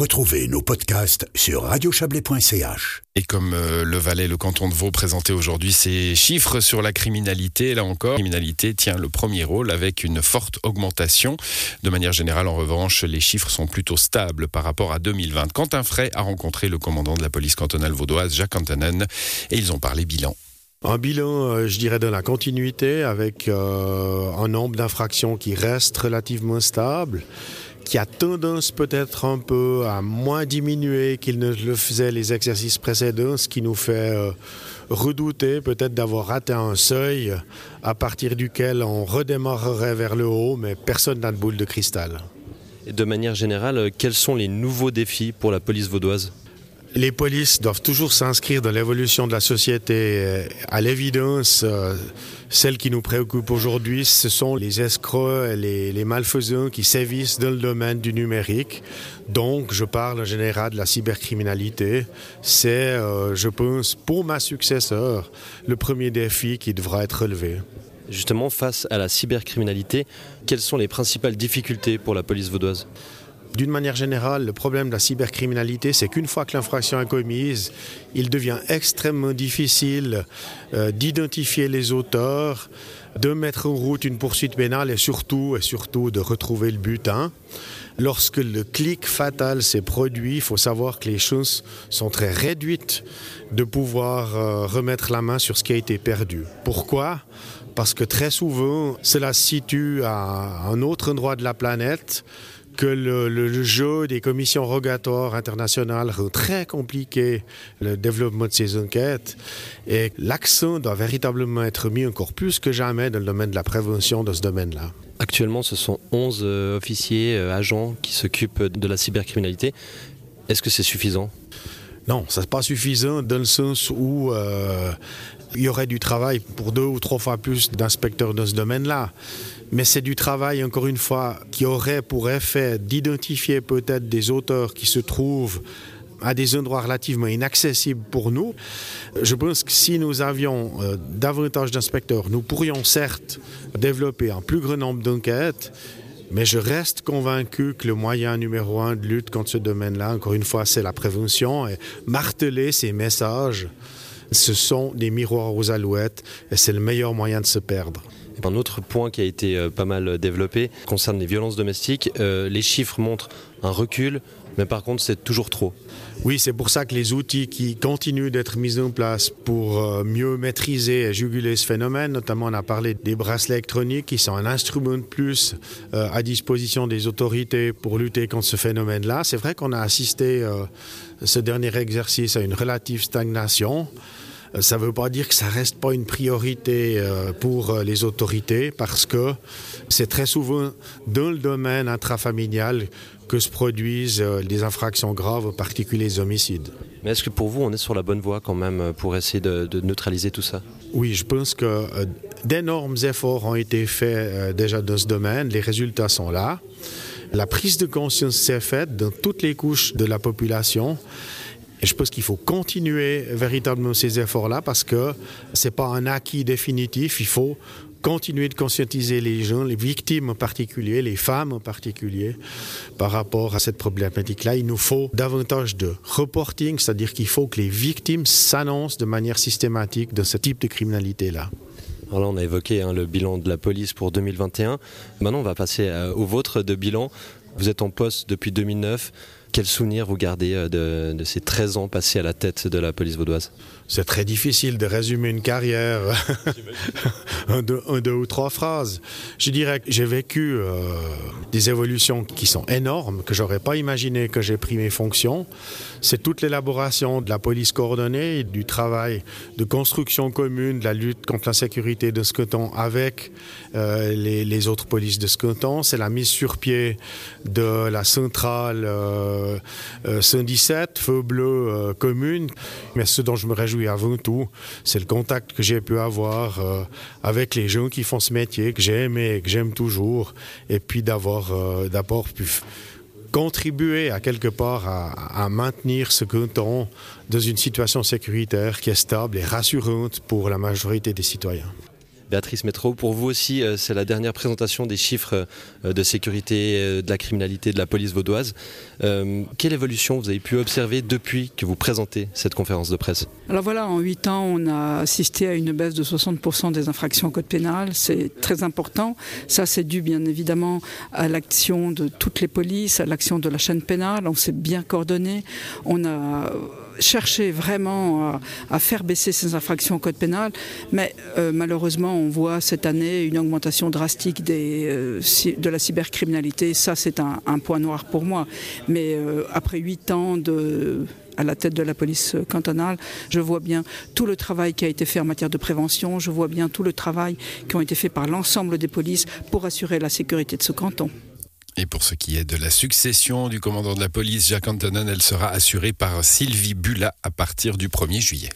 Retrouvez nos podcasts sur radiochablais.ch. Et comme euh, le Valais, le canton de Vaud présentait aujourd'hui ses chiffres sur la criminalité, là encore, la criminalité tient le premier rôle avec une forte augmentation. De manière générale, en revanche, les chiffres sont plutôt stables par rapport à 2020. Quentin Frey a rencontré le commandant de la police cantonale vaudoise, Jacques Antonen, et ils ont parlé bilan. Un bilan, euh, je dirais, de la continuité avec euh, un nombre d'infractions qui reste relativement stable qui a tendance peut-être un peu à moins diminuer qu'il ne le faisait les exercices précédents, ce qui nous fait euh, redouter peut-être d'avoir atteint un seuil à partir duquel on redémarrerait vers le haut, mais personne n'a de boule de cristal. De manière générale, quels sont les nouveaux défis pour la police vaudoise? Les polices doivent toujours s'inscrire dans l'évolution de la société. À l'évidence, euh, celle qui nous préoccupe aujourd'hui, ce sont les escrocs et les, malfaisants qui sévissent dans le domaine du numérique. Donc, je parle en général de la cybercriminalité. C'est, euh, je pense, pour ma successeur, le premier défi qui devra être relevé. Justement, face à la cybercriminalité, quelles sont les principales difficultés pour la police vaudoise? D'une manière générale, le problème de la cybercriminalité, c'est qu'une fois que l'infraction est commise, il devient extrêmement difficile euh, d'identifier les auteurs, de mettre en route une poursuite pénale et surtout, et surtout de retrouver le butin. Lorsque le clic fatal s'est produit, il faut savoir que les chances sont très réduites de pouvoir euh, remettre la main sur ce qui a été perdu. Pourquoi? Parce que très souvent, cela se situe à un autre endroit de la planète que le, jeu des commissions rogatoires internationales rend très compliqué le développement de ces enquêtes et l'accent doit véritablement être mis encore plus que jamais dans le domaine de la prévention de ce domaine-là. Actuellement, ce sont 11 euh, officiers, euh, agents qui s'occupent de la cybercriminalité. Est-ce que c'est suffisant? Non, ça n'est pas suffisant dans le sens où euh, il y aurait du travail pour deux ou trois fois plus d'inspecteurs dans ce domaine-là mais c'est du travail, encore une fois, qui aurait pour effet d'identifier peut-être des auteurs qui se trouvent à des endroits relativement inaccessibles pour nous. Je pense que si nous avions euh, davantage d'inspecteurs, nous pourrions certes développer un plus grand nombre d'enquêtes, mais je reste convaincu que le moyen numéro un de lutte contre ce domaine-là, encore une fois, c'est la prévention et marteler ces messages. Ce sont des miroirs aux alouettes et c'est le meilleur moyen de se perdre. Un autre point qui a été euh, pas mal développé concerne les violences domestiques. Euh, les chiffres montrent un recul, mais par contre c'est toujours trop. Oui, c'est pour ça que les outils qui continuent d'être mis en place pour euh, mieux maîtriser et juguler ce phénomène, notamment on a parlé des bracelets électroniques qui sont un instrument de plus à disposition des autorités pour lutter contre ce phénomène-là. C'est vrai qu'on a assisté ce dernier exercice à une relative stagnation. Euh, ça ne veut pas dire que ça reste pas une priorité euh, pour euh, les autorités parce que c'est très souvent dans le domaine intrafamilial que se produisent des infractions graves, en particulier les homicides. Mais est-ce que pour vous, on est sur la bonne voie quand même pour essayer de, neutraliser tout ça? Oui, je pense que d'énormes efforts ont été faits déjà dans ce domaine. Les résultats sont là. La prise de conscience s'est faite dans toutes les couches de la population. Et je pense qu'il faut continuer véritablement ces efforts-là parce que ce n'est pas un acquis définitif. Il faut continuer de conscientiser les gens, les victimes en particulier, les femmes en particulier, par rapport à cette problématique-là. Il nous faut davantage de reporting, c'est-à-dire qu'il faut que les victimes s'annoncent de manière systématique dans ce type de criminalité-là. Alors là, on a évoqué hein, le bilan de la police pour 2021. Maintenant, on va passer euh, au vôtre de bilan. Vous êtes en poste depuis 2009. Quel souvenir vous gardez euh, de, ces 13 ans passés à la tête de la police vaudoise? C'est très difficile de résumer une carrière en, deux, ou trois phrases. Je dirais que j'ai vécu euh, des évolutions qui sont énormes, que j'aurais pas imaginé que j'ai pris mes fonctions. C'est toute l'élaboration de la police coordonnée, du travail de construction commune, de la lutte contre la sécurité de ce canton avec euh, les, autres polices de ce canton. C'est la mise sur pied de la centrale. 117, euh, euh, feu bleu euh, commune. Mais ce dont je me réjouis avant tout, c'est le contact que j'ai pu avoir avec les gens qui font ce métier, que j'aime et que j'aime toujours, et puis d'avoir d'abord pu contribuer à quelque part à, à, maintenir ce canton dans une situation sécuritaire qui est stable et rassurante pour la majorité des citoyens. Béatrice Métro, pour vous aussi, euh, c'est la dernière présentation des chiffres euh, de sécurité euh, de la criminalité de la police vaudoise. quelle évolution vous avez pu observer depuis que vous présentez cette conférence de presse? Alors voilà, en 8 ans, on a assisté à une baisse de 60% des infractions au code pénal. C'est très important. Ça, c'est dû bien évidemment à l'action de toutes les polices, à l'action de la chaîne pénale. On s'est bien coordonné. On a chercher vraiment à, faire baisser ces infractions au code pénal, mais malheureusement, on voit cette année une augmentation drastique euh, de la cybercriminalité. Ça, c'est un, point noir pour moi. Mais euh, après huit ans à la tête de la police cantonale. Je vois bien tout le travail qui a été fait en matière de prévention, je vois bien tout le travail qui a été fait par l'ensemble des polices pour assurer la sécurité de ce canton. Et pour ce qui est de la succession du commandant de la police, Jacques Antonin, elle sera assurée par Sylvie Bula à partir du 1er juillet.